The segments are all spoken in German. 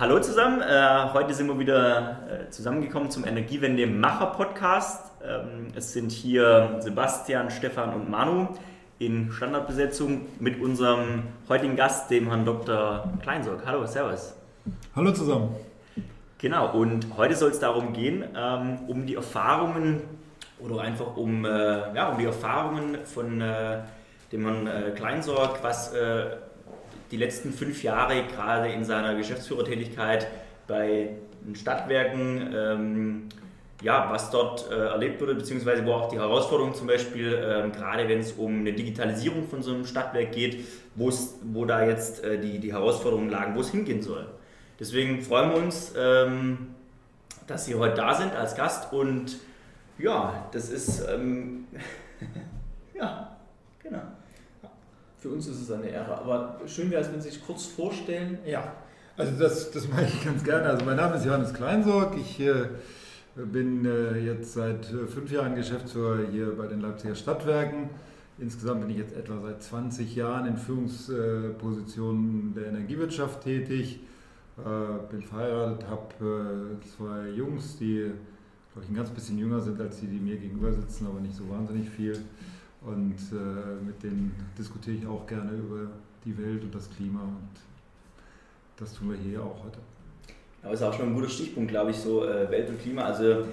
hallo zusammen. Äh, heute sind wir wieder äh, zusammengekommen zum Energiewende-Macher-Podcast. Ähm, es sind hier Sebastian, Stefan und Manu in Standardbesetzung mit unserem heutigen Gast, dem Herrn Dr. Kleinsorg. Hallo, Servus. Hallo zusammen. Genau, und heute soll es darum gehen, ähm, um die Erfahrungen oder einfach um, äh, ja, um die Erfahrungen von äh, dem Herrn äh, Kleinsorg, was äh, die letzten fünf Jahre gerade in seiner Geschäftsführertätigkeit bei Stadtwerken, ähm, ja, was dort äh, erlebt wurde, beziehungsweise wo auch die Herausforderungen zum Beispiel, ähm, gerade wenn es um eine Digitalisierung von so einem Stadtwerk geht, wo da jetzt äh, die, die Herausforderungen lagen, wo es hingehen soll. Deswegen freuen wir uns, ähm, dass Sie heute da sind als Gast und ja, das ist, ähm, ja, genau. Für uns ist es eine Ehre. Aber schön wäre es, wenn Sie sich kurz vorstellen. Ja, also das, das mache ich ganz gerne. Also mein Name ist Johannes Kleinsorg. Ich äh, bin äh, jetzt seit äh, fünf Jahren Geschäftsführer hier bei den Leipziger Stadtwerken. Insgesamt bin ich jetzt etwa seit 20 Jahren in Führungspositionen der Energiewirtschaft tätig. Bin verheiratet, habe zwei Jungs, die, glaube ich, ein ganz bisschen jünger sind als die, die mir gegenüber sitzen, aber nicht so wahnsinnig viel. Und äh, mit denen diskutiere ich auch gerne über die Welt und das Klima. Und das tun wir hier auch heute. Aber ist auch schon ein guter Stichpunkt, glaube ich, so äh, Welt und Klima. Also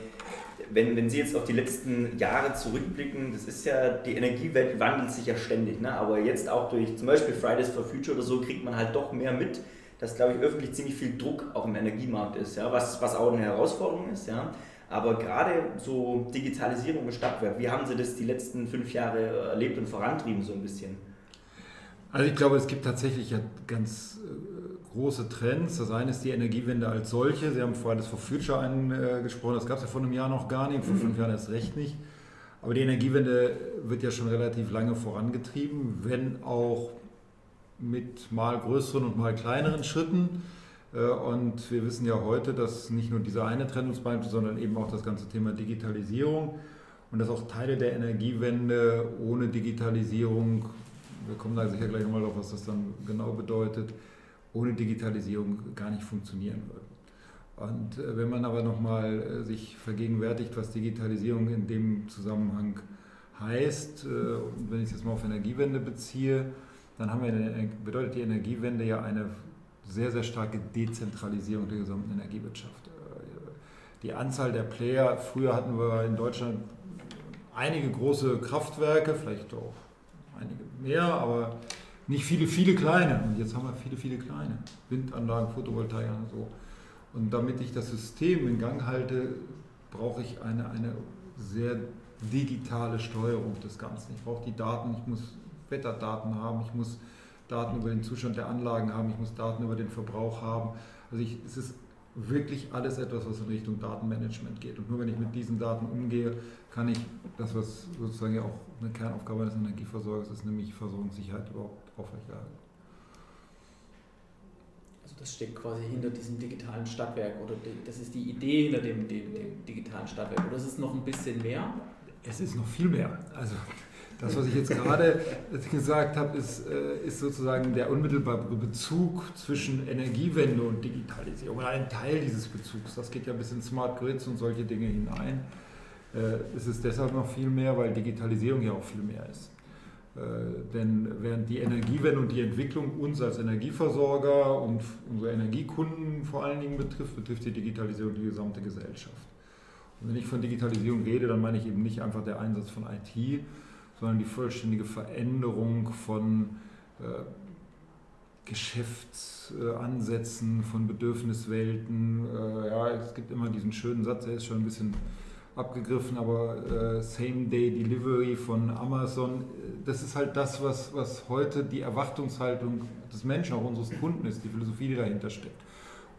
wenn, wenn Sie jetzt auf die letzten Jahre zurückblicken, das ist ja, die Energiewelt wandelt sich ja ständig. Ne? Aber jetzt auch durch zum Beispiel Fridays for Future oder so kriegt man halt doch mehr mit, dass, glaube ich, öffentlich ziemlich viel Druck auch im Energiemarkt ist, ja? was, was auch eine Herausforderung ist. Ja? Aber gerade so Digitalisierung im Stadtwerk, wie haben Sie das die letzten fünf Jahre erlebt und vorantrieben so ein bisschen? Also ich glaube, es gibt tatsächlich ja ganz äh, große Trends. Das eine ist die Energiewende als solche. Sie haben vorhin das for Future angesprochen, das gab es ja vor einem Jahr noch gar nicht, vor mhm. fünf Jahren erst recht nicht. Aber die Energiewende wird ja schon relativ lange vorangetrieben, wenn auch mit mal größeren und mal kleineren Schritten. Äh, und wir wissen ja heute, dass nicht nur dieser eine Trend uns beeinflusst, sondern eben auch das ganze Thema Digitalisierung und dass auch Teile der Energiewende ohne Digitalisierung, wir kommen da sicher gleich nochmal drauf, was das dann genau bedeutet, ohne Digitalisierung gar nicht funktionieren würden. Und äh, wenn man aber nochmal äh, sich vergegenwärtigt, was Digitalisierung in dem Zusammenhang heißt, und wenn ich es jetzt mal auf Energiewende beziehe, dann haben wir bedeutet die Energiewende ja eine sehr, sehr starke Dezentralisierung der gesamten Energiewirtschaft. Äh, die Anzahl der Player, früher hatten wir in Deutschland einige große Kraftwerke, vielleicht auch einige mehr, aber nicht viele, viele kleine. Und jetzt haben wir viele, viele kleine. Windanlagen, Photovoltaik und so. Und damit ich das System in Gang halte, brauche ich eine, eine sehr digitale Steuerung des Ganzen. Ich brauche die Daten, ich muss Wetterdaten haben, ich muss Daten über den Zustand der Anlagen haben, ich muss Daten über den Verbrauch haben. Also ich, es ist wirklich alles etwas, was in Richtung Datenmanagement geht. Und nur wenn ich mit diesen Daten umgehe, kann ich das, was sozusagen ja auch eine Kernaufgabe des Energieversorgers ist, nämlich Versorgungssicherheit überhaupt aufrechterhalten. Also das steckt quasi hinter diesem digitalen Stadtwerk oder das ist die Idee hinter dem, dem, dem digitalen Stadtwerk. Oder ist es noch ein bisschen mehr? Es ist noch viel mehr. Also das, was ich jetzt gerade gesagt habe, ist, äh, ist sozusagen der unmittelbare Bezug zwischen Energiewende und Digitalisierung. Ein Teil dieses Bezugs. Das geht ja bis in Smart Grids und solche Dinge hinein. Äh, es ist deshalb noch viel mehr, weil Digitalisierung ja auch viel mehr ist. Äh, denn während die Energiewende und die Entwicklung uns als Energieversorger und unsere Energiekunden vor allen Dingen betrifft, betrifft die Digitalisierung die gesamte Gesellschaft. Und wenn ich von Digitalisierung rede, dann meine ich eben nicht einfach der Einsatz von IT, sondern die vollständige Veränderung von äh, Geschäftsansätzen, von Bedürfniswelten. Äh, ja, es gibt immer diesen schönen Satz, der ist schon ein bisschen abgegriffen, aber äh, Same-Day-Delivery von Amazon, das ist halt das, was, was heute die Erwartungshaltung des Menschen, auch unseres Kunden ist, die Philosophie, die dahinter steckt.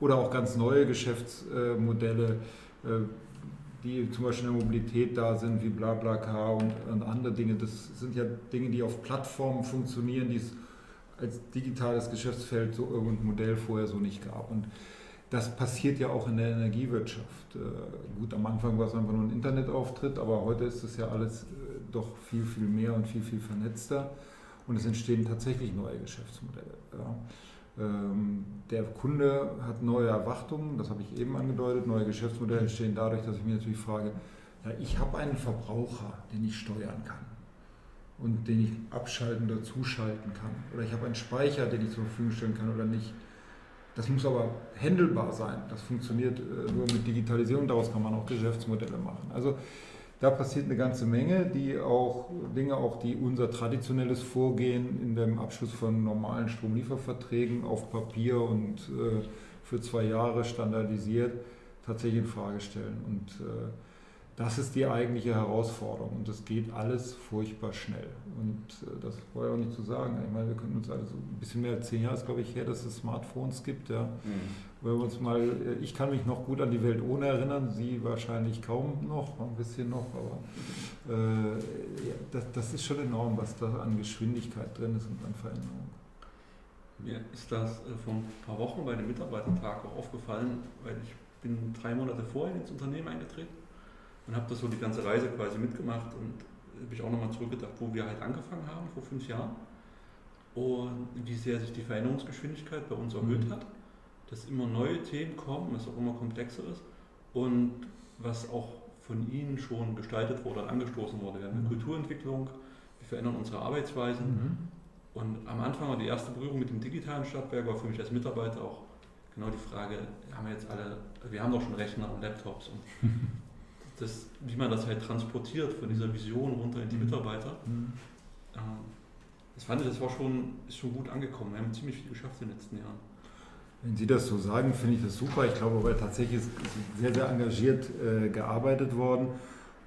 Oder auch ganz neue Geschäftsmodelle, äh, die zum Beispiel in der Mobilität da sind, wie BlaBlaCar und, und andere Dinge. Das sind ja Dinge, die auf Plattformen funktionieren, die es als digitales Geschäftsfeld so irgendein Modell vorher so nicht gab. Und das passiert ja auch in der Energiewirtschaft. Äh, gut, am Anfang war es einfach nur ein Internetauftritt, aber heute ist es ja alles äh, doch viel, viel mehr und viel, viel vernetzter und es entstehen tatsächlich neue Geschäftsmodelle. Ja. Ähm, der Kunde hat neue Erwartungen, das habe ich eben angedeutet, neue Geschäftsmodelle entstehen dadurch, dass ich mir natürlich frage, ja, ich habe einen Verbraucher, den ich steuern kann und den ich abschalten oder zuschalten kann. Oder ich habe einen Speicher, den ich zur Verfügung stellen kann oder nicht. Das muss aber handelbar sein. Das funktioniert äh, nur mit Digitalisierung. Daraus kann man auch Geschäftsmodelle machen. Also da passiert eine ganze Menge, die auch Dinge, auch die unser traditionelles Vorgehen in dem Abschluss von normalen Stromlieferverträgen auf Papier und äh, für zwei Jahre standardisiert tatsächlich in Frage stellen. Und äh, das ist die eigentliche Herausforderung und das geht alles furchtbar schnell. Und äh, das war ja auch nicht zu sagen. Ich meine, wir können uns also ein bisschen mehr als zehn Jahre, glaube ich, her, dass es Smartphones gibt. Ja. Mhm. Wenn wir uns mal, äh, ich kann mich noch gut an die Welt ohne erinnern, Sie wahrscheinlich kaum noch, ein bisschen noch, aber äh, ja, das, das ist schon enorm, was da an Geschwindigkeit drin ist und an Veränderungen. Mir ist das äh, vor ein paar Wochen bei dem Mitarbeitertag auch aufgefallen, weil ich bin drei Monate vorher ins Unternehmen eingetreten und habe das so die ganze Reise quasi mitgemacht und habe ich auch nochmal zurückgedacht, wo wir halt angefangen haben vor fünf Jahren und wie sehr sich die Veränderungsgeschwindigkeit bei uns erhöht mhm. hat, dass immer neue Themen kommen, es auch immer komplexer ist und was auch von Ihnen schon gestaltet wurde und angestoßen wurde. Wir haben eine mhm. Kulturentwicklung, wir verändern unsere Arbeitsweisen mhm. und am Anfang war die erste Berührung mit dem digitalen Stadtwerk war für mich als Mitarbeiter auch genau die Frage, haben wir jetzt alle, wir haben doch schon Rechner und Laptops und das, wie man das halt transportiert von dieser Vision runter in die mhm. Mitarbeiter. Mhm. Ähm, das fand ich, das war schon, ist schon gut angekommen. Wir haben ziemlich viel geschafft in den letzten Jahren. Wenn Sie das so sagen, finde ich das super. Ich glaube, weil tatsächlich ist sehr, sehr engagiert äh, gearbeitet worden.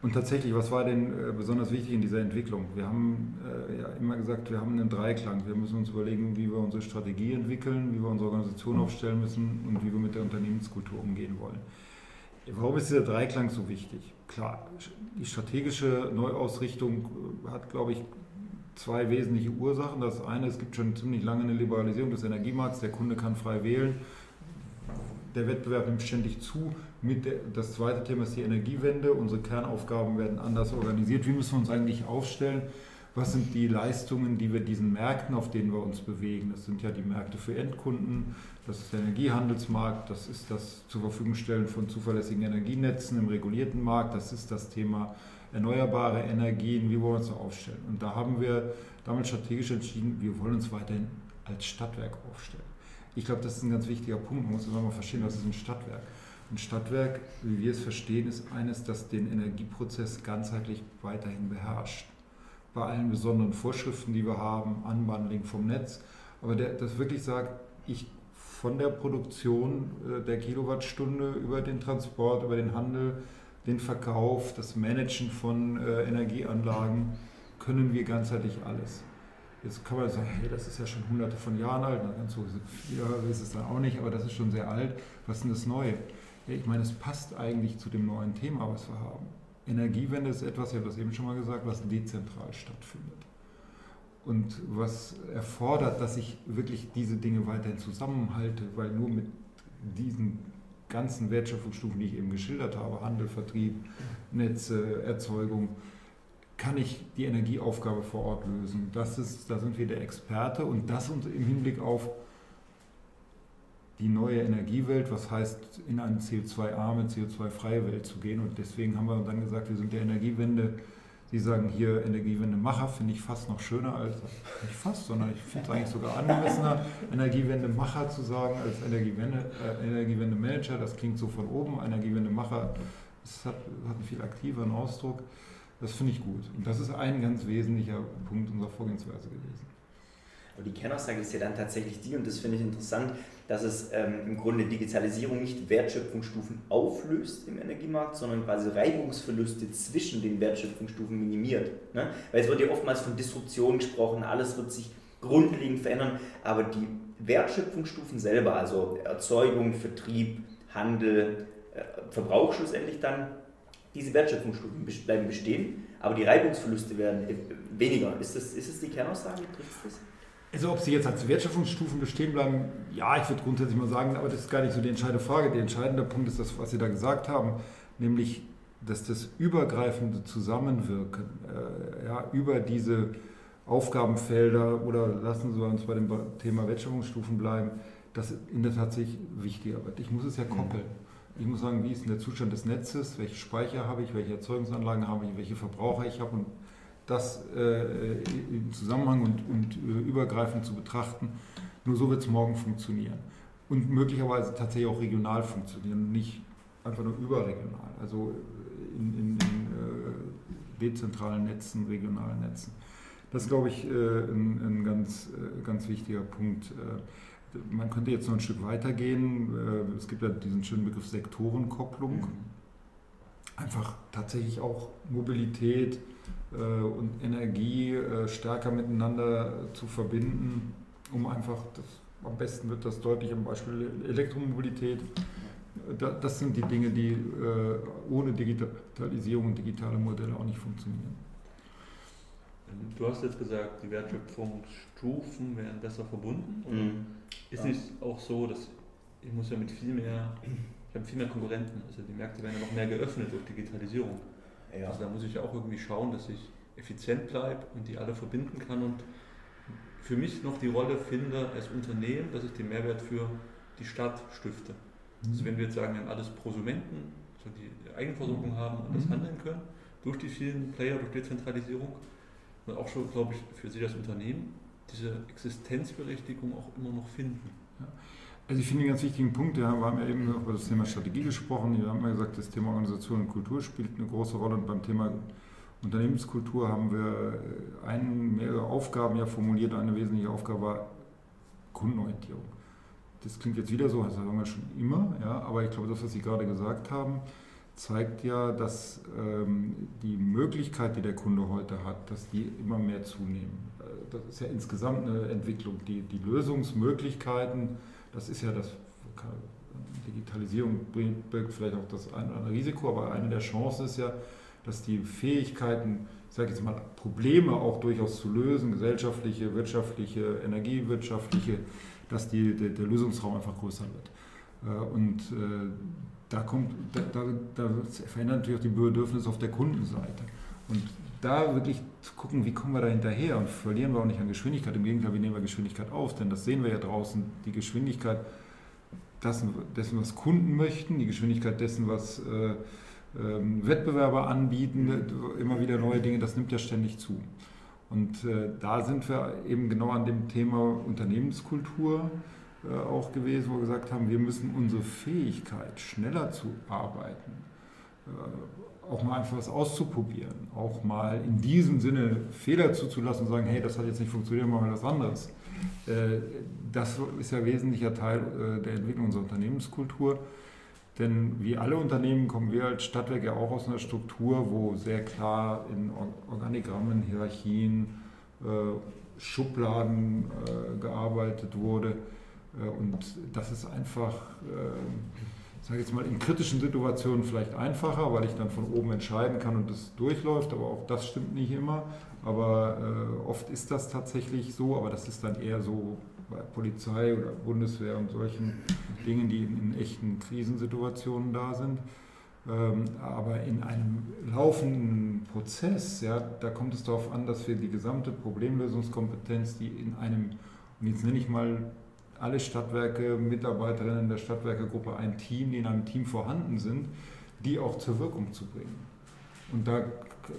Und tatsächlich, was war denn äh, besonders wichtig in dieser Entwicklung? Wir haben äh, ja immer gesagt, wir haben einen Dreiklang. Wir müssen uns überlegen, wie wir unsere Strategie entwickeln, wie wir unsere Organisation aufstellen müssen und wie wir mit der Unternehmenskultur umgehen wollen. Warum ist dieser Dreiklang so wichtig? Klar, die strategische Neuausrichtung äh, hat, glaube ich, zwei wesentliche Ursachen. Das eine, es gibt schon ziemlich lange eine Liberalisierung des Energiemarkts, der Kunde kann frei wählen, der Wettbewerb nimmt ständig zu. Der, das zweite Thema ist die Energiewende. Unsere Kernaufgaben werden anders organisiert. Wie müssen wir uns eigentlich aufstellen? Was sind die Leistungen, die wir diesen Märkten, auf denen wir uns bewegen? Das sind ja die Märkte für Endkunden, das ist der Energiehandelsmarkt, das ist das zur Verfügung stellen von zuverlässigen Energienetzen im regulierten Markt, das ist das Thema erneuerbare Energien, wie wollen wir uns da aufstellen? Und da haben wir damals strategisch entschieden, wir wollen uns weiterhin als Stadtwerk aufstellen. Ich glaube, das ist ein ganz wichtiger Punkt. Man muss immer mal verstehen, was ist ein Stadtwerk. Ein Stadtwerk, wie wir es verstehen, ist eines, das den Energieprozess ganzheitlich weiterhin beherrscht. Bei allen besonderen Vorschriften, die wir haben, Unbundling vom Netz, aber der, das wirklich sagt, ich von der Produktion äh, der Kilowattstunde über den Transport, über den Handel, den Verkauf, das Managen von äh, Energieanlagen können wir ganzheitlich alles. Jetzt kann man sagen, hey, das ist ja schon hunderte von Jahren alt, ganz so ja, ist es dann auch nicht, aber das ist schon sehr alt. Was ist denn das Neue? Ja, ich meine, es passt eigentlich zu dem neuen Thema, was wir haben. Energiewende ist etwas, ich habe das eben schon mal gesagt, was dezentral stattfindet und was erfordert, dass ich wirklich diese Dinge weiterhin zusammenhalte, weil nur mit diesen ganzen Wertschöpfungsstufen, die ich eben geschildert habe, Handel, Vertrieb, Netze, Erzeugung, kann ich die Energieaufgabe vor Ort lösen. Das ist, da sind wir der Experte und das im Hinblick auf die neue Energiewelt, was heißt, in eine CO2-arme, CO2-freie Welt zu gehen. Und deswegen haben wir dann gesagt, wir sind der Energiewende Sie sagen hier Energiewendemacher, finde ich fast noch schöner als, nicht fast, sondern ich finde es eigentlich sogar angemessener, Energiewendemacher zu sagen als Energiewende, äh, Energiewendemanager. Das klingt so von oben. Energiewendemacher, hat, hat einen viel aktiveren Ausdruck. Das finde ich gut. Und das ist ein ganz wesentlicher Punkt unserer Vorgehensweise gewesen. Aber die Kernaussage ist ja dann tatsächlich die, und das finde ich interessant, dass es ähm, im Grunde Digitalisierung nicht Wertschöpfungsstufen auflöst im Energiemarkt, sondern quasi Reibungsverluste zwischen den Wertschöpfungsstufen minimiert. Ne? Weil es wird ja oftmals von Disruption gesprochen, alles wird sich grundlegend verändern, aber die Wertschöpfungsstufen selber, also Erzeugung, Vertrieb, Handel, äh, Verbrauch schlussendlich dann, diese Wertschöpfungsstufen bleiben bestehen, aber die Reibungsverluste werden äh, weniger. Ist das, ist das die Kernaussage? Trifft das? Also ob sie jetzt als Wertschöpfungsstufen bestehen bleiben, ja, ich würde grundsätzlich mal sagen, aber das ist gar nicht so die entscheidende Frage. Der entscheidende Punkt ist das, was Sie da gesagt haben, nämlich, dass das übergreifende Zusammenwirken äh, ja, über diese Aufgabenfelder oder lassen Sie uns bei dem Thema Wertschöpfungsstufen bleiben, das in der Tat sich wichtiger wird. Ich muss es ja mhm. koppeln. Ich muss sagen, wie ist denn der Zustand des Netzes, welche Speicher habe ich, welche Erzeugungsanlagen habe ich, welche Verbraucher ich habe und das äh, im Zusammenhang und, und äh, übergreifend zu betrachten. Nur so wird es morgen funktionieren. Und möglicherweise tatsächlich auch regional funktionieren, nicht einfach nur überregional, also in, in, in äh, dezentralen Netzen, regionalen Netzen. Das ist, glaube ich, äh, ein, ein ganz, äh, ganz wichtiger Punkt. Äh, man könnte jetzt noch ein Stück weitergehen. Es gibt ja diesen schönen Begriff Sektorenkopplung. Mhm. Einfach tatsächlich auch Mobilität und Energie stärker miteinander zu verbinden, um einfach, das, am besten wird das deutlich am Beispiel Elektromobilität, das sind die Dinge, die ohne Digitalisierung und digitale Modelle auch nicht funktionieren. Du hast jetzt gesagt, die Wertschöpfungsstufen werden besser verbunden. Mhm. Ist ja. es auch so, dass ich muss ja mit viel mehr, ich habe viel mehr Konkurrenten, also die Märkte werden ja noch mehr geöffnet durch Digitalisierung. Ja. Also da muss ich ja auch irgendwie schauen, dass ich effizient bleibe und die alle verbinden kann und für mich noch die Rolle finde als Unternehmen, dass ich den Mehrwert für die Stadt stifte. Also mhm. Also wenn wir jetzt sagen, wir haben alles Prosumenten, so die Eigenversorgung haben und das mhm. handeln können, durch die vielen Player, durch Dezentralisierung, und auch schon, glaube ich, für Sie das Unternehmen diese Existenzberechtigung auch immer noch finden. Ja. Also ich finde einen ganz wichtigen Punkt, wir haben ja eben über das Thema Strategie gesprochen, wir haben ja gesagt, das Thema Organisation und Kultur spielt eine große Rolle und beim Thema Unternehmenskultur haben wir eine, mehrere Aufgaben ja formuliert. Eine wesentliche Aufgabe war Kundenorientierung. Das klingt jetzt wieder so, das sagen wir schon immer, ja, aber ich glaube, das, was Sie gerade gesagt haben, zeigt ja, dass ähm, die Möglichkeit, die der Kunde heute hat, dass die immer mehr zunehmen. Äh, das ist ja insgesamt eine Entwicklung. Die, die Lösungsmöglichkeiten, das ist ja das, Digitalisierung birgt vielleicht auch das ein oder andere Risiko, aber eine der Chancen ist ja, dass die Fähigkeiten, ich sage jetzt mal, Probleme auch durchaus zu lösen, gesellschaftliche, wirtschaftliche, energiewirtschaftliche, dass die, der, der Lösungsraum einfach größer wird. Äh, und äh, da, kommt, da, da, da verändert natürlich auch die Bedürfnisse auf der Kundenseite. Und da wirklich zu gucken, wie kommen wir da hinterher und verlieren wir auch nicht an Geschwindigkeit. Im Gegenteil, wie nehmen wir Geschwindigkeit auf? Denn das sehen wir ja draußen, die Geschwindigkeit dessen, dessen was Kunden möchten, die Geschwindigkeit dessen, was äh, äh, Wettbewerber anbieten, immer wieder neue Dinge, das nimmt ja ständig zu. Und äh, da sind wir eben genau an dem Thema Unternehmenskultur äh, auch gewesen, wo wir gesagt haben, wir müssen unsere Fähigkeit, schneller zu arbeiten, äh, auch mal einfach was auszuprobieren, auch mal in diesem Sinne Fehler zuzulassen und sagen, hey, das hat jetzt nicht funktioniert, machen wir was anderes. Äh, das ist ja wesentlicher Teil der Entwicklung unserer Unternehmenskultur. Denn wie alle Unternehmen kommen wir als Stadtwerk ja auch aus einer Struktur, wo sehr klar in Organigrammen, Hierarchien, Schubladen gearbeitet wurde äh, und das ist einfach, sage jetzt mal, in kritischen Situationen vielleicht einfacher, weil ich dann von oben entscheiden kann und das durchläuft, aber auch das stimmt nicht immer. Aber äh, oft ist das tatsächlich so, aber das ist dann eher so bei Polizei oder Bundeswehr und solchen Dingen, die in, in echten Krisensituationen da sind. Ähm, aber in einem laufenden Prozess, ja, da kommt es darauf an, dass wir die gesamte Problemlösungskompetenz, die in einem, und jetzt nenne ich mal alle Stadtwerke, Mitarbeiterinnen der Stadtwerkegruppe ein Team, die in einem Team vorhanden sind, die auch zur Wirkung zu bringen. Und da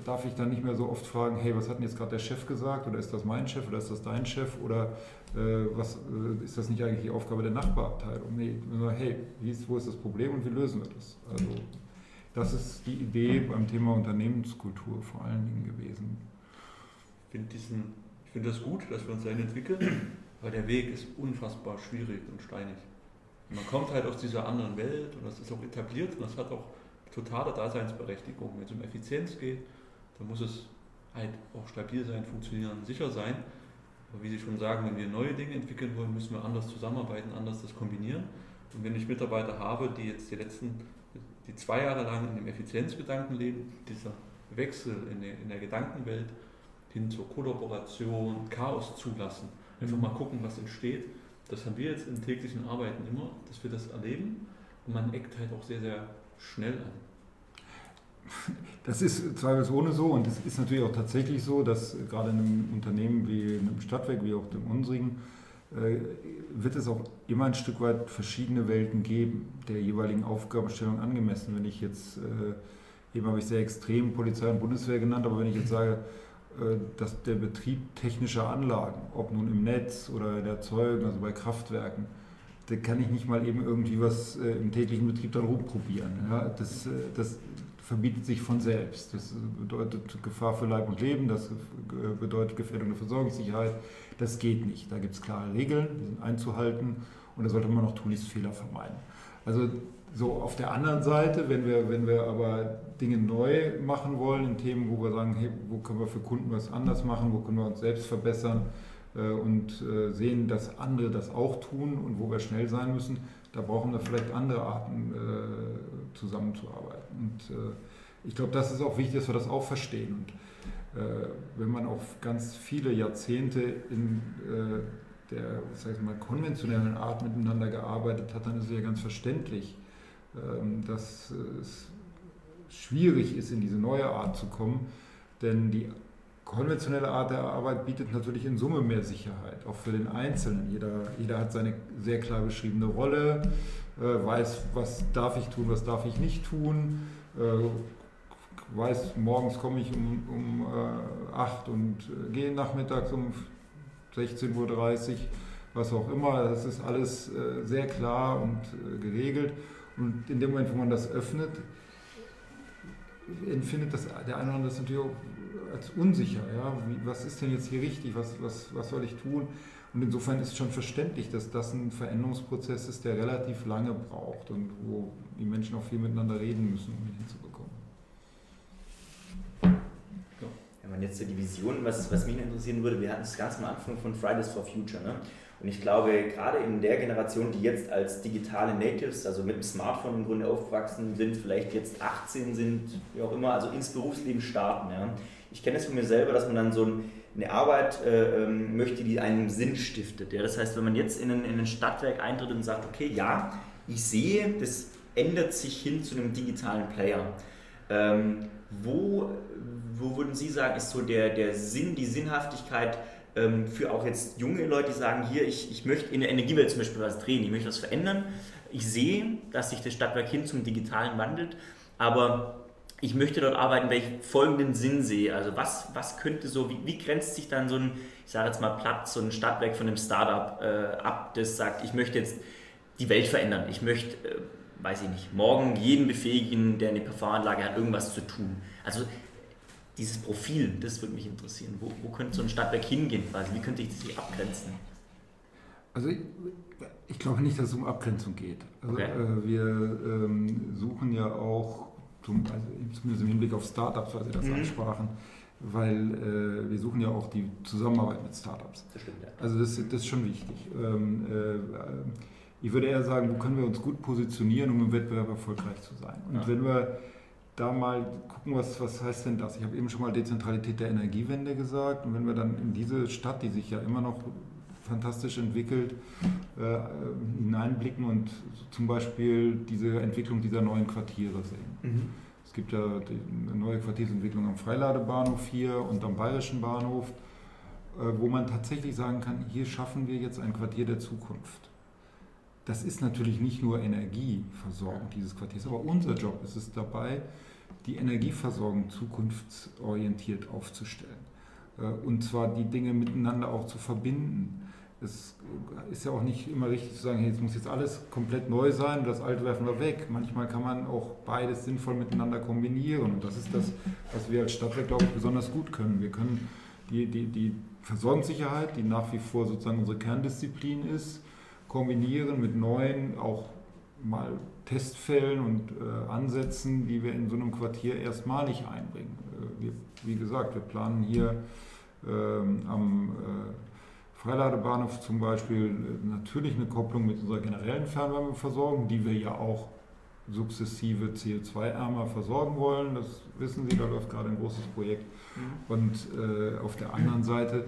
darf ich dann nicht mehr so oft fragen, hey, was hat denn jetzt gerade der Chef gesagt oder ist das mein Chef oder ist das dein Chef oder äh, was, äh, ist das nicht eigentlich die Aufgabe der Nachbarabteilung? Nee, hey, ist, wo ist das Problem und wie lösen wir das? Also das ist die Idee beim Thema Unternehmenskultur vor allen Dingen gewesen. Ich finde find das gut, dass wir uns dahin entwickeln weil der Weg ist unfassbar schwierig und steinig. Und man kommt halt aus dieser anderen Welt und das ist auch etabliert und das hat auch totale Daseinsberechtigung. Wenn es um Effizienz geht, dann muss es halt auch stabil sein, funktionieren, sicher sein. Aber wie Sie schon sagen, wenn wir neue Dinge entwickeln wollen, müssen wir anders zusammenarbeiten, anders das kombinieren. Und wenn ich Mitarbeiter habe, die jetzt die letzten, die zwei Jahre lang in dem Effizienzgedanken leben, dieser Wechsel in der, in der Gedankenwelt hin zur Kollaboration, Chaos zulassen, Einfach mal gucken, was entsteht. Das haben wir jetzt in täglichen Arbeiten immer, dass wir das erleben und man eckt halt auch sehr, sehr schnell an. Das ist zweifelsohne so und es ist natürlich auch tatsächlich so, dass gerade in einem Unternehmen wie einem Stadtwerk, wie auch dem unsrigen, äh, wird es auch immer ein Stück weit verschiedene Welten geben, der jeweiligen Aufgabenstellung angemessen. Wenn ich jetzt, äh, eben habe ich sehr extrem Polizei und Bundeswehr genannt, aber wenn ich jetzt sage, dass der Betrieb technischer Anlagen, ob nun im Netz oder in der Erzeugung, also bei Kraftwerken, da kann ich nicht mal eben irgendwie was im täglichen Betrieb dann rumprobieren. Ja, das, das verbietet sich von selbst. Das bedeutet Gefahr für Leib und Leben, das bedeutet Gefährdung der Versorgungssicherheit. Das geht nicht. Da gibt es klare Regeln, die sind einzuhalten und da sollte man auch tunlichst Fehler vermeiden. Also so auf der anderen Seite, wenn wir, wenn wir aber Dinge neu machen wollen in Themen, wo wir sagen, hey, wo können wir für Kunden was anders machen, wo können wir uns selbst verbessern äh, und äh, sehen, dass andere das auch tun und wo wir schnell sein müssen, da brauchen wir vielleicht andere Arten äh, zusammenzuarbeiten. Und äh, ich glaube, das ist auch wichtig, dass wir das auch verstehen. Und äh, wenn man auf ganz viele Jahrzehnte in äh, der sag ich mal, konventionellen Art miteinander gearbeitet hat, dann ist es ja ganz verständlich, dass es schwierig ist, in diese neue Art zu kommen. Denn die konventionelle Art der Arbeit bietet natürlich in Summe mehr Sicherheit, auch für den Einzelnen. Jeder, jeder hat seine sehr klar beschriebene Rolle, äh, weiß, was darf ich tun, was darf ich nicht tun, weiß, morgens komme ich um, um äh, 8 und äh, gehe nachmittags um 16.30 Uhr, was auch immer. Das ist alles äh, sehr klar und äh, geregelt. Und in dem Moment, wo man das öffnet, empfindet das, der eine oder andere das natürlich auch als unsicher. Ja? Wie, was ist denn jetzt hier richtig? Was, was, was soll ich tun? Und insofern ist es schon verständlich, dass das ein Veränderungsprozess ist, der relativ lange braucht und wo die Menschen auch viel miteinander reden müssen, um ihn hinzubekommen. Wenn man jetzt so die Vision, was, was mich interessieren würde, wir hatten es ganz am Anfang von Fridays for Future. Ne? Und ich glaube, gerade in der Generation, die jetzt als digitale Natives, also mit dem Smartphone im Grunde aufgewachsen sind, vielleicht jetzt 18 sind, wie auch immer, also ins Berufsleben starten. Ja? Ich kenne es von mir selber, dass man dann so eine Arbeit äh, ähm, möchte, die einen Sinn stiftet. Ja? Das heißt, wenn man jetzt in ein, in ein Stadtwerk eintritt und sagt, okay, ja, ich sehe, das ändert sich hin zu einem digitalen Player. Ähm, wo, wo würden Sie sagen, ist so der, der Sinn, die Sinnhaftigkeit ähm, für auch jetzt junge Leute, die sagen, hier, ich, ich möchte in der Energiewelt zum Beispiel was drehen, ich möchte was verändern. Ich sehe, dass sich das Stadtwerk hin zum Digitalen wandelt, aber ich möchte dort arbeiten, weil ich folgenden Sinn sehe. Also was, was könnte so, wie, wie grenzt sich dann so ein, ich sage jetzt mal Platz, so ein Stadtwerk von einem Startup äh, ab, das sagt, ich möchte jetzt die Welt verändern, ich möchte... Äh, weiß ich nicht, morgen jeden befähigen, der eine PV-Anlage hat, irgendwas zu tun. Also dieses Profil, das würde mich interessieren. Wo, wo könnte so ein Stadtwerk hingehen quasi? Wie könnte ich das hier abgrenzen? Also ich, ich, glaube nicht, dass es um Abgrenzung geht. Also okay. äh, wir ähm, suchen ja auch, zum, also zumindest im Hinblick auf Startups, weil Sie das mhm. ansprachen, weil äh, wir suchen ja auch die Zusammenarbeit mit Startups. Das stimmt, ja. Also das, das ist schon wichtig. Ähm, äh, ich würde eher sagen, wo können wir uns gut positionieren, um im Wettbewerb erfolgreich zu sein. Und ja. wenn wir da mal gucken, was, was heißt denn das? Ich habe eben schon mal Dezentralität der Energiewende gesagt. Und wenn wir dann in diese Stadt, die sich ja immer noch fantastisch entwickelt, äh, hineinblicken und zum Beispiel diese Entwicklung dieser neuen Quartiere sehen. Mhm. Es gibt ja eine neue Quartiersentwicklung am Freiladebahnhof hier und am Bayerischen Bahnhof, äh, wo man tatsächlich sagen kann, hier schaffen wir jetzt ein Quartier der Zukunft das ist natürlich nicht nur Energieversorgung dieses Quartiers, aber unser Job ist es dabei, die Energieversorgung zukunftsorientiert aufzustellen. Äh, und zwar die Dinge miteinander auch zu verbinden. Es ist ja auch nicht immer richtig zu sagen, hey, jetzt muss jetzt alles komplett neu sein und das alte werfen wir weg. Manchmal kann man auch beides sinnvoll miteinander kombinieren. Und das ist das, was wir als Stadtwerk, glaube ich, besonders gut können. Wir können die, die, die Versorgungssicherheit, die nach wie vor sozusagen unsere Kerndisziplin ist, kombinieren mit neuen, auch mal Testfällen und äh, Ansätzen, die wir in so einem Quartier erstmalig einbringen. Äh, wir, wie gesagt, wir planen hier ähm, am äh, Freiladebahnhof zum Beispiel äh, natürlich eine Kopplung mit unserer generellen Fernwärmeversorgung, die wir ja auch sukzessive CO2-ärmer versorgen wollen. Das wissen Sie, da läuft gerade ein großes Projekt. Mhm. Und äh, auf der anderen Seite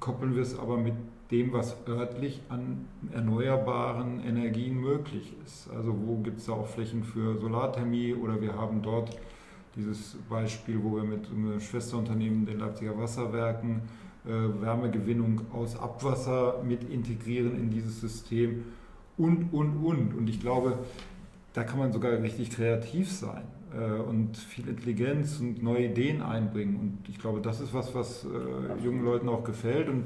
koppeln wir es aber mit dem, was örtlich an erneuerbaren Energien möglich ist. Also wo gibt es da auch Flächen für Solarthermie oder wir haben dort Dieses Beispiel, wo wir mit einem Schwesterunternehmen, den Leipziger Wasserwerken, äh, Wärmegewinnung aus Abwasser mit integrieren in dieses System und, und, und. Und ich glaube, da kann man sogar richtig kreativ sein äh, und viel Intelligenz und neue Ideen einbringen. Und ich glaube, das ist was, was äh, jungen Leuten auch gefällt. Und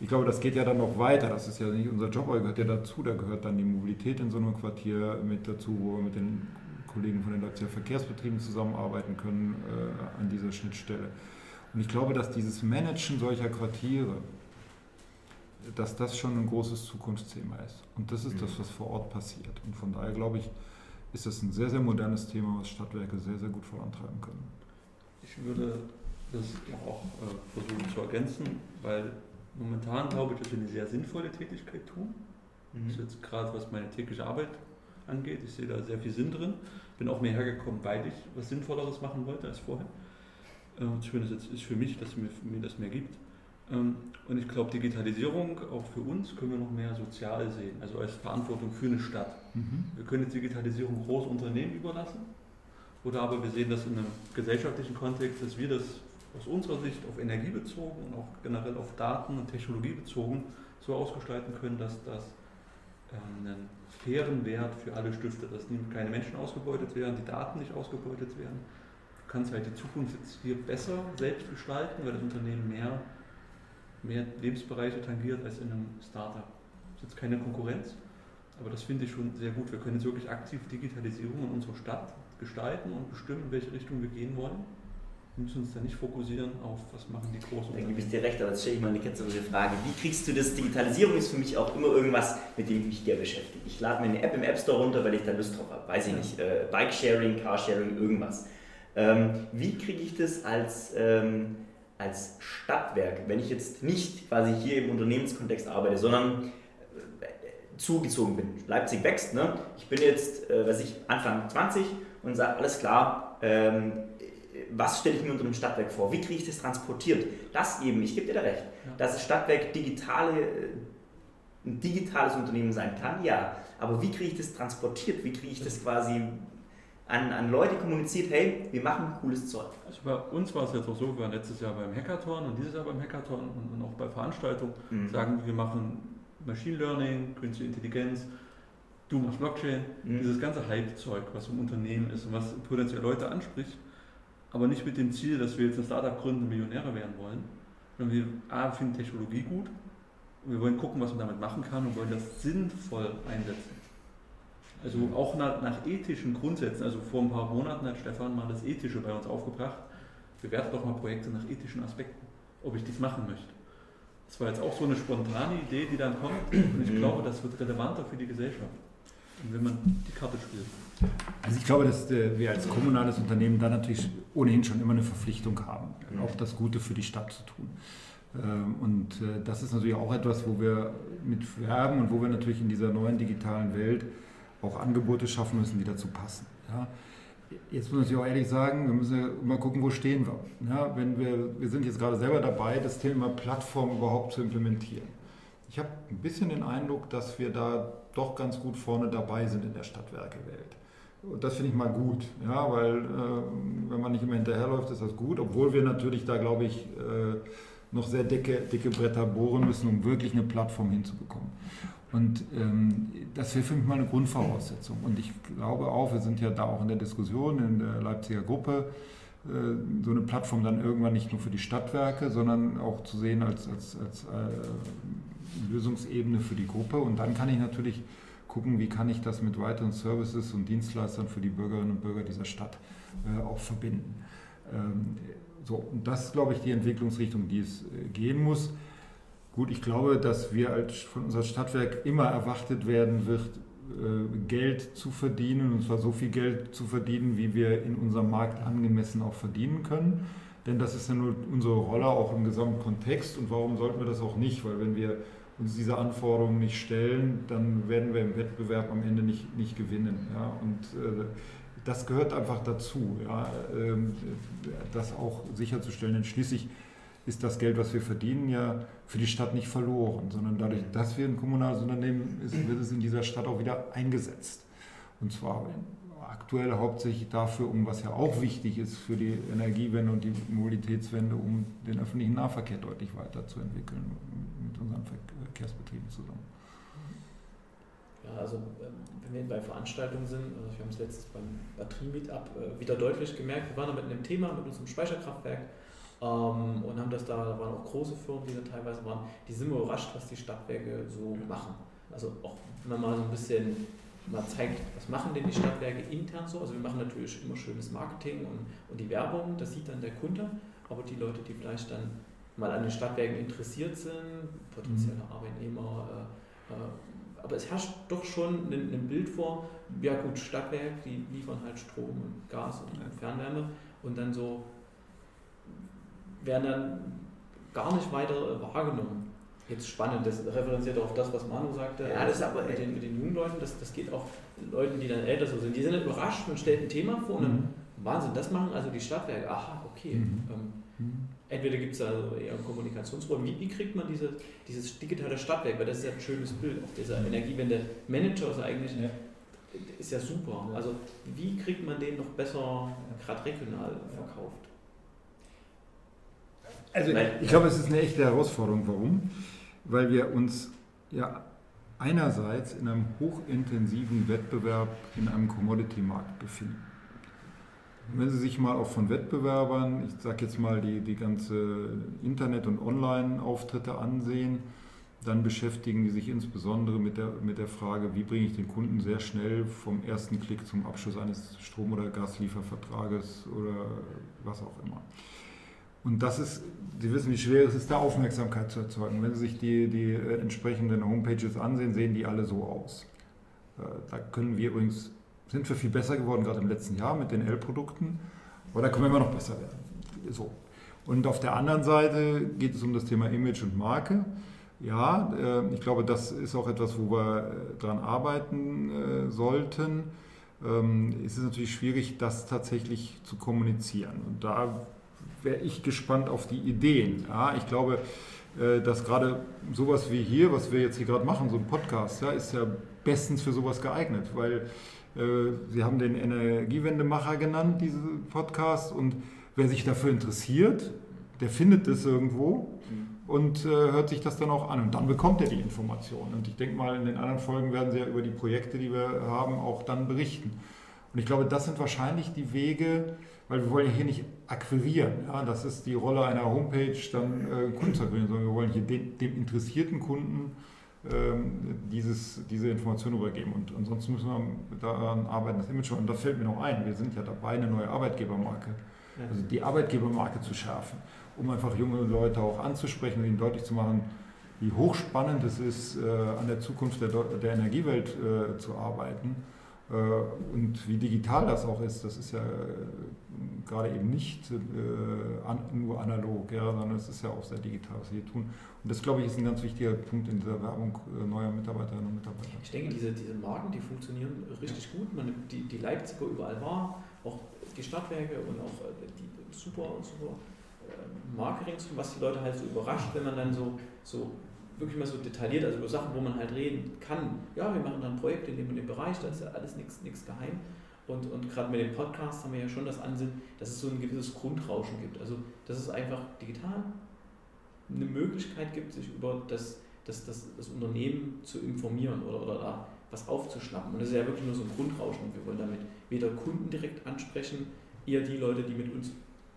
ich glaube, das geht ja dann noch weiter. Das ist ja nicht unser Job, aber gehört ja dazu. Da gehört dann die Mobilität in so einem Quartier mit dazu, wo wir mit den Kollegen von den Leipziger Verkehrsbetrieben zusammenarbeiten können äh, an dieser Schnittstelle. Und ich glaube, dass dieses Managen solcher Quartiere, dass das schon ein großes Zukunftsthema ist. Und das ist mhm. das, was vor Ort passiert. Und von daher glaube ich, ist das ein sehr, sehr modernes Thema, was Stadtwerke sehr, sehr gut vorantreiben können. Ich würde das auch äh, versuchen zu ergänzen, weil momentan glaube ich, dass wir eine sehr sinnvolle Tätigkeit tun. Mhm. Das ist jetzt gerade, was meine tägliche Arbeit angeht. Ich sehe da sehr viel Sinn drin. Bin auch mehr hergekommen, weil ich was Sinnvolleres machen wollte als vorher. Äh, zumindest ist für mich, dass mir, mir das mehr gibt. Ähm, und ich glaube, Digitalisierung auch für uns können wir noch mehr sozial sehen, also als Verantwortung für eine Stadt. Mhm. Wir können jetzt Digitalisierung großen Unternehmen überlassen, oder aber wir sehen das in einem gesellschaftlichen Kontext, dass wir das aus unserer Sicht auf Energie bezogen und auch generell auf Daten und Technologie bezogen so ausgestalten können, dass das ähm, einen fairen Wert für alle stiftet, dass keine Menschen ausgebeutet werden, die Daten nicht ausgebeutet werden. Du kannst halt die Zukunft jetzt hier besser selbst gestalten, weil das Unternehmen mehr mehr Lebensbereiche tangiert als in einem Startup. Das ist jetzt keine Konkurrenz, aber das finde ich schon sehr gut. Wir können jetzt wirklich aktiv Digitalisierung in unserer Stadt gestalten und bestimmen, in welche Richtung wir gehen wollen. Wir müssen uns da nicht fokussieren auf, was machen die großen. Da gebe ich dir recht, aber jetzt stelle ich mal eine ketzerische Frage. Wie kriegst du das? Digitalisierung ist für mich auch immer irgendwas, mit dem ich mich gerne beschäftige. Ich lade mir eine App im App Store runter, weil ich da Lust drauf habe. Weiß ich nicht. Äh, Bike-Sharing, Carsharing, irgendwas. Ähm, wie kriege ich das als ähm, als Stadtwerk, wenn ich jetzt nicht quasi hier im Unternehmenskontext arbeite, sondern äh, zugezogen bin. Leipzig wächst, ne? ich bin jetzt, äh, was ich, Anfang 20 und sage, alles klar, ähm, was stelle ich mir unter einem Stadtwerk vor? Wie kriege ich das transportiert? Das eben, ich gebe dir da recht, ja. dass das Stadtwerk digitale, äh, ein digitales Unternehmen sein kann, ja. Aber wie kriege ich das transportiert? Wie kriege ich das quasi an, an Leute kommuniziert, hey, wir machen cooles Zeug. Also bei uns war es jetzt auch so, wir waren letztes Jahr beim Hackathon und dieses Jahr beim Hackathon und, und auch bei Veranstaltungen mhm. sagen, wir machen Machine Learning, Künstliche Intelligenz, du machst Blockchain, mhm. dieses ganze Hype-Zeug, was im Unternehmen ist und was potenziell Leute anspricht, aber nicht mit dem Ziel, dass wir jetzt ein Startup gründen Millionäre werden wollen, sondern wir A, finden Technologie gut und wir wollen gucken, was man damit machen kann und wollen das sinnvoll einsetzen. Also auch nach, nach, ethischen Grundsätzen. Also vor ein paar Monaten hat Stefan mal das Ethische bei uns aufgebracht. Bewertet doch mal Projekte nach ethischen Aspekten, ob ich das machen möchte. Das war jetzt auch so eine spontane Idee, die dann kommt. Und ich mhm. glaube, das wird relevanter für die Gesellschaft, wenn man die Karte spielt. Also ich glaube, dass äh, wir als kommunales Unternehmen da natürlich ohnehin schon immer eine Verpflichtung haben, auch das Gute für die Stadt zu tun. Ähm, und äh, das ist natürlich auch etwas, wo wir mit werben und wo wir natürlich in dieser neuen digitalen Welt auch Angebote schaffen müssen, die dazu passen. Ja. Jetzt muss ich auch ehrlich sagen, wir müssen mal gucken, wo stehen wir. Ja, wenn wir, wir sind jetzt gerade selber dabei, das Thema Plattform überhaupt zu implementieren. Ich habe ein bisschen den Eindruck, dass wir da doch ganz gut vorne dabei sind in der Stadtwerkewelt. Und das finde ich mal gut, ja, weil äh, wenn man nicht immer hinterherläuft, ist das gut, obwohl wir natürlich da, glaube ich, äh, noch sehr dicke, dicke Bretter bohren müssen, um wirklich eine Plattform hinzubekommen. Und ähm, das wäre für mich mal eine Grundvoraussetzung. Und ich glaube auch, wir sind ja da auch in der Diskussion in der Leipziger Gruppe, äh, so eine Plattform dann irgendwann nicht nur für die Stadtwerke, sondern auch zu sehen als, als, als äh, Lösungsebene für die Gruppe. Und dann kann ich natürlich gucken, wie kann ich das mit weiteren Services und Dienstleistern für die Bürgerinnen und Bürger dieser Stadt äh, auch verbinden. Ähm, so, und das ist, glaube ich, die Entwicklungsrichtung, die es äh, gehen muss. Gut, ich glaube, dass wir als von unserem Stadtwerk immer erwartet werden wird, äh, Geld zu verdienen, und zwar so viel Geld zu verdienen, wie wir in unserem Markt angemessen auch verdienen können. Denn das ist ja nur unsere Rolle auch im Gesamtkontext und warum sollten wir das auch nicht? Weil wenn wir uns diese Anforderungen nicht stellen, dann werden wir im Wettbewerb am Ende nicht, nicht gewinnen. Ja? Und äh, das gehört einfach dazu, ja? Ähm, das auch sicherzustellen. Denn schließlich ist das Geld, was wir verdienen, ja für die Stadt nicht verloren, sondern dadurch, dass wir ein kommunales Unternehmen ist, wird es in dieser Stadt auch wieder eingesetzt. Und zwar aktuell hauptsächlich dafür, um was ja auch wichtig ist für die Energiewende und die Mobilitätswende, um den öffentlichen Nahverkehr deutlich weiterzuentwickeln mit unseren Verkehrsbetrieben zusammen. Ja, also ähm, wenn wir bei Veranstaltungen sind, also wir haben es letztes beim Batterie-Meetup äh, wieder deutlich gemerkt, wir waren da mit einem Thema, mit unserem Speicherkraftwerk ähm, und haben das da, da waren auch große Firmen, die da teilweise waren, die sind überrascht, was die Stadtwerke so machen. Also auch wenn man mal so ein bisschen mal zeigt, was machen denn die Stadtwerke intern so. Also wir machen natürlich immer schönes Marketing und, und die Werbung, das sieht dann der Kunde, aber die Leute, die vielleicht dann mal an den Stadtwerken interessiert sind, potenzielle mhm. Arbeitnehmer, äh, äh, aber es herrscht doch schon ein, ein, Bild vor, ja gut, Stadtwerk, die liefern halt Strom und Gas und, und Fernwärme und dann so werden dann gar nicht weiter wahrgenommen. Jetzt spannend, das referenziert auf das, was Manu sagte, ja, das aber mit, den, mit den jungen Leuten, das, das geht auch Leuten, die dann älter so sind. Die sind dann überrascht, man stellt ein Thema vor und dann, mhm. Wahnsinn, das machen also die Stadtwerke, aha, okay. Mhm. Ähm, mhm. Entweder gibt es da eher ein Kommunikationsproblem, wie, wie, kriegt man diese, dieses digitale Stadtwerk, weil das ist ja ein schönes Bild, auch dieser Energiewende Manager ist eigentlich ja. ist ja super. Also wie kriegt man den noch besser, gerade regional verkauft? Also ich glaube, es ist eine echte Herausforderung. Warum? Weil wir uns ja einerseits in einem hochintensiven Wettbewerb in einem Commodity-Markt befinden. Wenn Sie sich mal auch von Wettbewerbern, ich sage jetzt mal die, die ganze Internet- und Online-Auftritte ansehen, dann beschäftigen die sich insbesondere mit der, mit der Frage, wie bringe ich den Kunden sehr schnell vom ersten Klick zum Abschluss eines Strom- oder Gasliefervertrages oder was auch immer. Und das ist, Sie wissen, wie schwer es ist, da Aufmerksamkeit zu erzeugen. Wenn Sie sich die, die äh, entsprechenden Homepages ansehen, sehen die alle so aus. Äh, da können wir übrigens, sind wir viel besser geworden, gerade im letzten Jahr mit den L-Produkten, aber da können wir immer noch besser werden. So. Und auf der anderen Seite geht es um das Thema Image und Marke. Ja, äh, ich glaube, das ist auch etwas, wo wir dran arbeiten sollten. Ähm, es ist natürlich schwierig, das tatsächlich zu kommunizieren. Und da wäre ich gespannt auf die Ideen. Ja, ich glaube, äh, dass gerade sowas wie hier, was wir jetzt hier gerade machen, so ein Podcast, ja, ist ja bestens für sowas geeignet, weil äh, Sie haben den Energiewendemacher genannt, diesen Podcast, und wer sich dafür interessiert, der findet es irgendwo und äh, hört sich das dann auch an und dann bekommt er die Informationen. Und ich denke mal, in den anderen Folgen werden Sie ja über die Projekte, die wir haben, auch dann berichten. Und ich glaube, das sind wahrscheinlich die Wege, weil wir wollen hier nicht akquirieren. Ja? Das ist die Rolle einer Homepage, dann äh, Kunden zu akquirieren, sondern wir wollen hier dem, dem interessierten Kunden ähm, dieses, diese Information übergeben. Und ansonsten müssen wir daran arbeiten, das Image. Und da fällt mir noch ein, wir sind ja dabei, eine neue Arbeitgebermarke, also die Arbeitgebermarke zu schärfen, um einfach junge Leute auch anzusprechen und ihnen deutlich zu machen, wie hochspannend es ist, äh, an der Zukunft der, der Energiewelt äh, zu arbeiten äh, und wie digital das auch ist, das ist ja äh, gerade eben nicht äh, nur analog, ja, sondern es ist ja auch sehr digital, was wir hier tun. Und das, glaube ich, ist ein ganz wichtiger Punkt in dieser Werbung neuer Mitarbeiterinnen und Mitarbeiter. Ich denke, diese, diese Marken, die funktionieren richtig gut. Man nimmt die, die Leipziger überall wahr, auch die Stadtwerke und auch die super, super Marketing, was die Leute halt so überrascht, wenn man dann so, so wirklich mal so detailliert, also über Sachen, wo man halt reden kann. Ja, wir machen dann Projekte in dem und dem Bereich, da ist ja alles nichts geheim. Und, und gerade mit dem Podcast haben wir ja schon das Ansehen, dass es so ein gewisses Grundrauschen gibt. Also, dass es einfach digital eine Möglichkeit gibt, sich über das, das, das, das Unternehmen zu informieren oder, oder da was aufzuschnappen. Und das ist ja wirklich nur so ein Grundrauschen. Und wir wollen damit weder Kunden direkt ansprechen, eher die Leute, die mit uns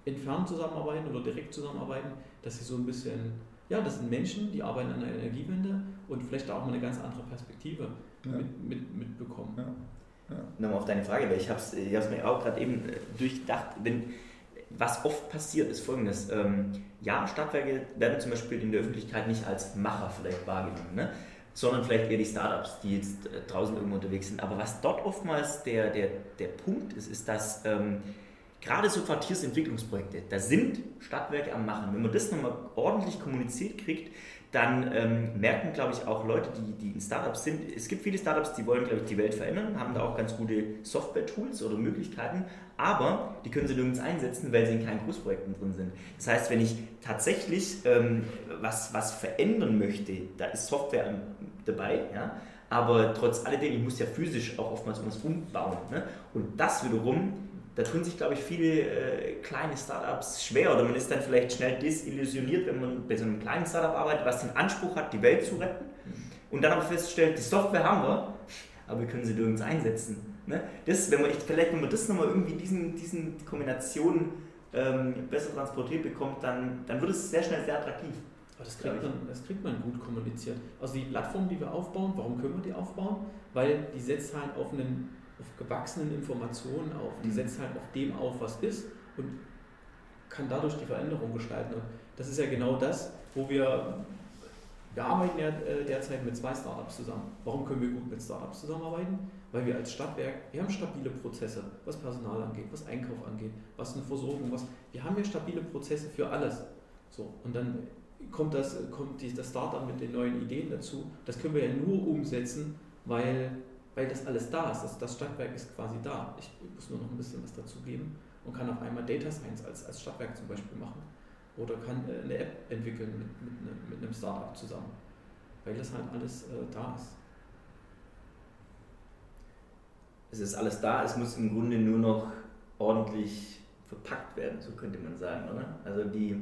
entfernt zusammenarbeiten oder direkt zusammenarbeiten, dass sie so ein bisschen ja, das sind Menschen, die arbeiten an der Energiewende und vielleicht da auch mal eine ganz andere Perspektive ja. mit, mit, mitbekommen. Ja. Ja. Nochmal auf deine Frage, weil ich habe es ich mir auch gerade eben äh, durchgedacht, wenn, was oft passiert, ist folgendes. Ähm, ja, Stadtwerke werden zum Beispiel in der Öffentlichkeit nicht als Macher vielleicht wahrgenommen, ne? sondern vielleicht eher die Startups, die jetzt äh, draußen irgendwo unterwegs sind. Aber was dort oftmals der, der, der Punkt ist, ist, dass ähm, gerade so Quartiersentwicklungsprojekte, da sind Stadtwerke am Machen. Wenn man das nochmal ordentlich kommuniziert kriegt, dann ähm, merken, glaube ich, auch Leute, die, die in Startups sind, es gibt viele Startups, die wollen, glaube ich, die Welt verändern, haben da auch ganz gute Software-Tools oder Möglichkeiten, aber die können sie nirgends einsetzen, weil sie in keinen Großprojekten drin sind. Das heißt, wenn ich tatsächlich ähm, was, was verändern möchte, da ist Software dabei, ja, aber trotz alledem, ich muss ja physisch auch oftmals irgendwas umbauen. Ne? Und das wiederum, da tun sich, glaube ich, viele äh, kleine Startups schwer oder man ist dann vielleicht schnell desillusioniert, wenn man bei so einem kleinen Startup arbeitet, was den Anspruch hat, die Welt zu retten und dann aber feststellt, die Software haben wir, aber wir können sie nirgends einsetzen. Ne? Das, wenn man echt, vielleicht, wenn man das nochmal irgendwie diesen, diesen Kombinationen ähm, besser transportiert bekommt, dann, dann wird es sehr schnell sehr attraktiv. Aber das kriegt, man, das kriegt man gut kommuniziert. Also die Plattform, die wir aufbauen, warum können wir die aufbauen? Weil die setzt halt auf, einen, auf gewachsenen Informationen auf. Die mhm. setzt halt auf dem auf, was ist und kann dadurch die Veränderung gestalten. Und das ist ja genau das, wo wir, wir arbeiten ja äh, derzeit mit zwei Startups zusammen. Warum können wir gut mit Startups zusammenarbeiten? Weil wir als Stadtwerk, wir haben stabile Prozesse, was Personal angeht, was Einkauf angeht, was eine Versorgung, was, wir haben ja stabile Prozesse für alles. So, und dann kommt das, kommt das Startup mit den neuen Ideen dazu. Das können wir ja nur umsetzen, weil, weil das alles da ist. Das, das Stadtwerk ist quasi da. Ich muss nur noch ein bisschen was dazu geben und kann auf einmal Data Science als, als Stadtwerk zum Beispiel machen. Oder kann äh, eine App entwickeln mit, mit, einem, mit einem Startup zusammen. Weil das halt alles äh, da ist. Es ist alles da, es muss im Grunde nur noch ordentlich verpackt werden, so könnte man sagen, oder? Also die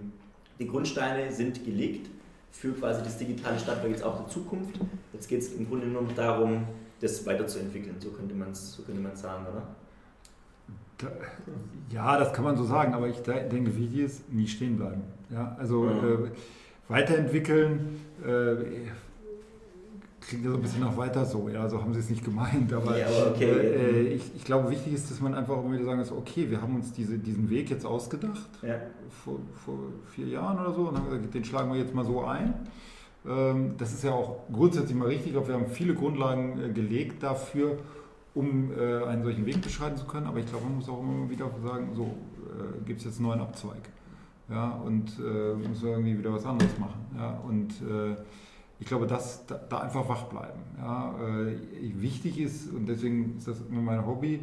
die Grundsteine sind gelegt für quasi das digitale Stadtwerk jetzt auch der Zukunft. Jetzt geht es im Grunde nur noch darum, das weiterzuentwickeln, so könnte man es so könnte sagen, oder? Ja, das kann man so sagen, aber ich denke, wichtig ist, nie stehen bleiben. Ja, also mhm. äh, weiterentwickeln, äh, klingt ja so ein bisschen nach weiter so, ja, so haben sie es nicht gemeint, aber, ja, okay. äh, ich, ich, glaube, wichtig ist, dass man einfach immer wieder sagen muss, okay, wir haben uns diese, diesen Weg jetzt ausgedacht, ja. vor, vor, vier Jahren oder so, und haben gesagt, den schlagen wir jetzt mal so ein. Ähm, das ist ja auch grundsätzlich mal richtig, wir haben viele Grundlagen äh, gelegt dafür, um äh, einen solchen Weg beschreiten zu können, aber ich glaube, man muss auch immer wieder sagen, so äh, gibt es jetzt einen neuen Abzweig. Ja, und äh, muss irgendwie wieder was anderes machen. Ja, und ich glaube, dass da, einfach wach bleiben. Ja, wichtig ist, und deswegen ist das immer mein Hobby,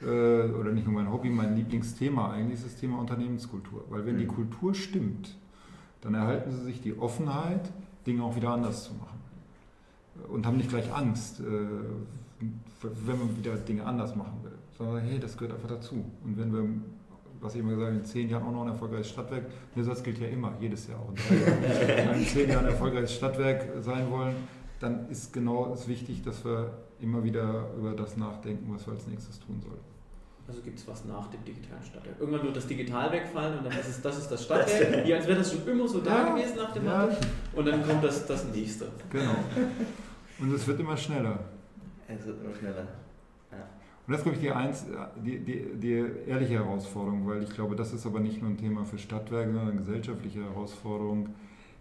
oder nicht nur mein Hobby, mein Lieblingsthema eigentlich ist das Thema Unternehmenskultur. Weil wenn mhm. die Kultur stimmt, dann erhalten sie sich die Offenheit, Dinge auch wieder anders zu machen. Und haben nicht gleich Angst, äh, wenn man wieder Dinge anders machen will. Sondern hey, das gehört einfach dazu. Und wenn wir was ich immer gesagt habe, in zehn Jahren auch noch ein erfolgreiches Stadtwerk. Der Satz gilt ja immer, jedes Jahr auch in drei Jahren. in zehn Jahren ein erfolgreiches Stadtwerk sein wollen, dann ist genau es wichtig, dass wir immer wieder über das nachdenken, was wir als nächstes tun sollen. Also gibt es was nach dem digitalen Stadtwerk. Irgendwann wird das Digital wegfallen und dann ist es, das ist das Stadtwerk, wie als wäre das schon immer so da ja, gewesen nach dem ja. Motto. Und dann kommt das, das nächste. Genau. Und es wird immer schneller. Es wird immer schneller. Und das ist, glaube ich, die, eins, die, die, die ehrliche Herausforderung, weil ich glaube, das ist aber nicht nur ein Thema für Stadtwerke, sondern eine gesellschaftliche Herausforderung.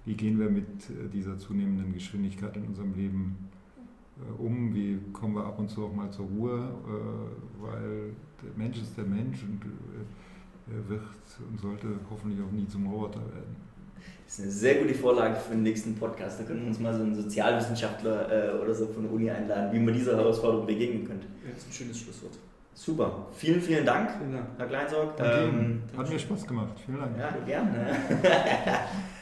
Wie gehen wir mit äh, dieser zunehmenden Geschwindigkeit in unserem Leben um? Wie kommen wir ab und zu auch mal zur Ruhe? Äh, weil der Mensch ist der Mensch und er wird und sollte hoffentlich auch nie zum Roboter werden. Das ist eine sehr gute Vorlage für den nächsten Podcast. Da können wir uns mal so einen Sozialwissenschaftler äh, oder so von der Uni einladen, wie man dieser Herausforderung begegnen könnte. Ja, das ist ein schönes Schlusswort. Super. Vielen, vielen Dank, vielen Dank. Herr Kleinsorg. Ähm, Hat mir Spaß gemacht. Vielen Dank. Ja, gerne.